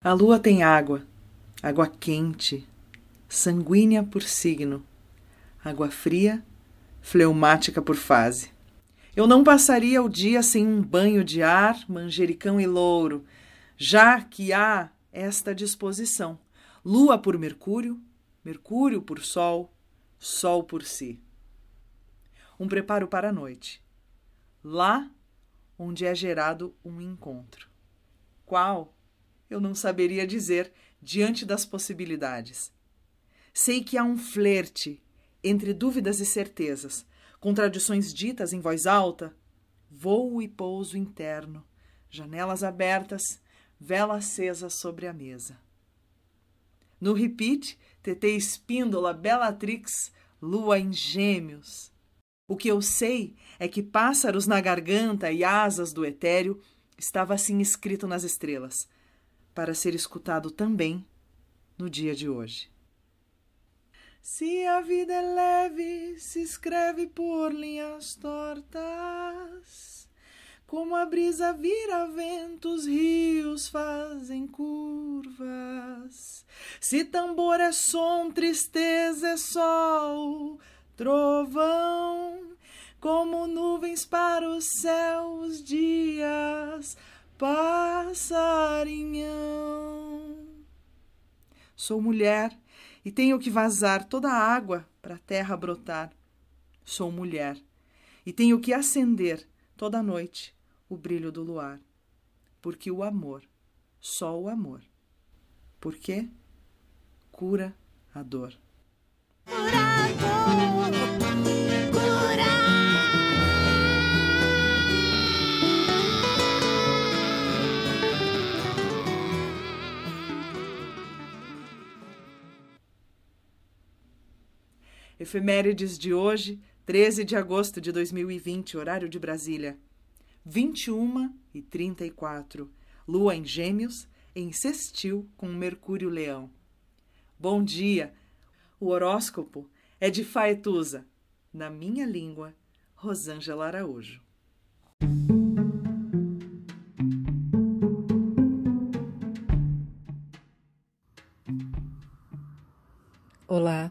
A lua tem água, água quente, sanguínea por signo, água fria, fleumática por fase. Eu não passaria o dia sem um banho de ar, manjericão e louro, já que há esta disposição: lua por Mercúrio, Mercúrio por Sol, Sol por si. Um preparo para a noite. Lá onde é gerado um encontro. Qual? Eu não saberia dizer diante das possibilidades. Sei que há um flerte entre dúvidas e certezas, contradições ditas em voz alta, voo e pouso interno, janelas abertas, vela acesa sobre a mesa. No repeat, TT Espíndola, Bellatrix, lua em gêmeos. O que eu sei é que pássaros na garganta e asas do etéreo estava assim escrito nas estrelas para ser escutado também no dia de hoje. Se a vida é leve, se escreve por linhas tortas. Como a brisa vira vento, os rios fazem curvas. Se tambor é som, tristeza é sol, trovão. Como nuvens para os dias passarinhão. Sou mulher e tenho que vazar toda a água para a terra brotar. Sou mulher e tenho que acender toda noite o brilho do luar. Porque o amor, só o amor. Porque cura a dor. Efemérides de hoje, 13 de agosto de 2020, horário de Brasília. 21 e 34. Lua em Gêmeos, em sextil com Mercúrio Leão. Bom dia! O horóscopo é de Faetusa. Na minha língua, Rosângela Araújo. Olá,